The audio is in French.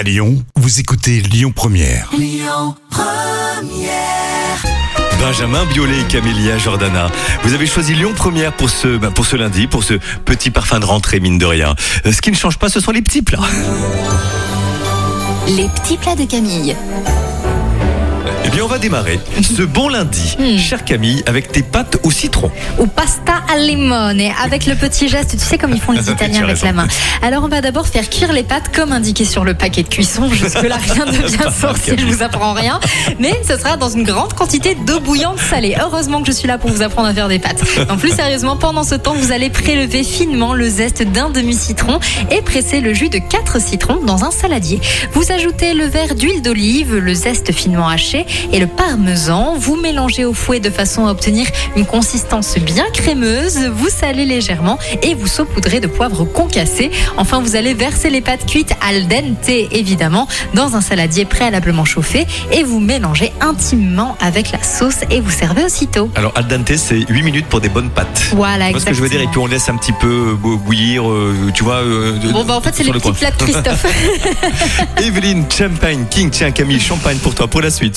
À Lyon, vous écoutez Lyon Première. Benjamin Biolay et Camélia Jordana. Vous avez choisi Lyon Première pour ce, bah, pour ce lundi, pour ce petit parfum de rentrée, mine de rien. Euh, Ce qui ne change pas, ce sont les petits plats. Les petits plats de Camille. Eh bien, on va démarrer ce bon lundi, chère Camille, avec tes pâtes au citron. ou pasta al limone avec le petit geste, tu sais comme ils font les Italiens avec la main. Alors on va d'abord faire cuire les pâtes comme indiqué sur le paquet de cuisson. Jusque là rien de bien sorcier, je vous apprends rien. Mais ce sera dans une grande quantité d'eau bouillante salée. Heureusement que je suis là pour vous apprendre à faire des pâtes. Non plus sérieusement, pendant ce temps, vous allez prélever finement le zeste d'un demi-citron et presser le jus de 4 citrons dans un saladier. Vous ajoutez le verre d'huile d'olive, le zeste finement haché et le parmesan. Vous mélangez au fouet de façon à obtenir une consistance bien crémeuse. Vous salez légèrement et vous saupoudrez de poivre concassé. Enfin, vous allez verser les pâtes cuites al dente, évidemment, dans un saladier préalablement chauffé et vous mélangez intimement avec la sauce et vous servez aussitôt. Alors, al dente, c'est 8 minutes pour des bonnes pâtes. Voilà, vois ce que je veux dire? Et puis on laisse un petit peu euh, bouillir, euh, tu vois. euh, Bon, bah en fait, c'est les le petits plats de Christophe. Evelyne, Champagne, King, tiens Camille, champagne pour toi, pour la suite,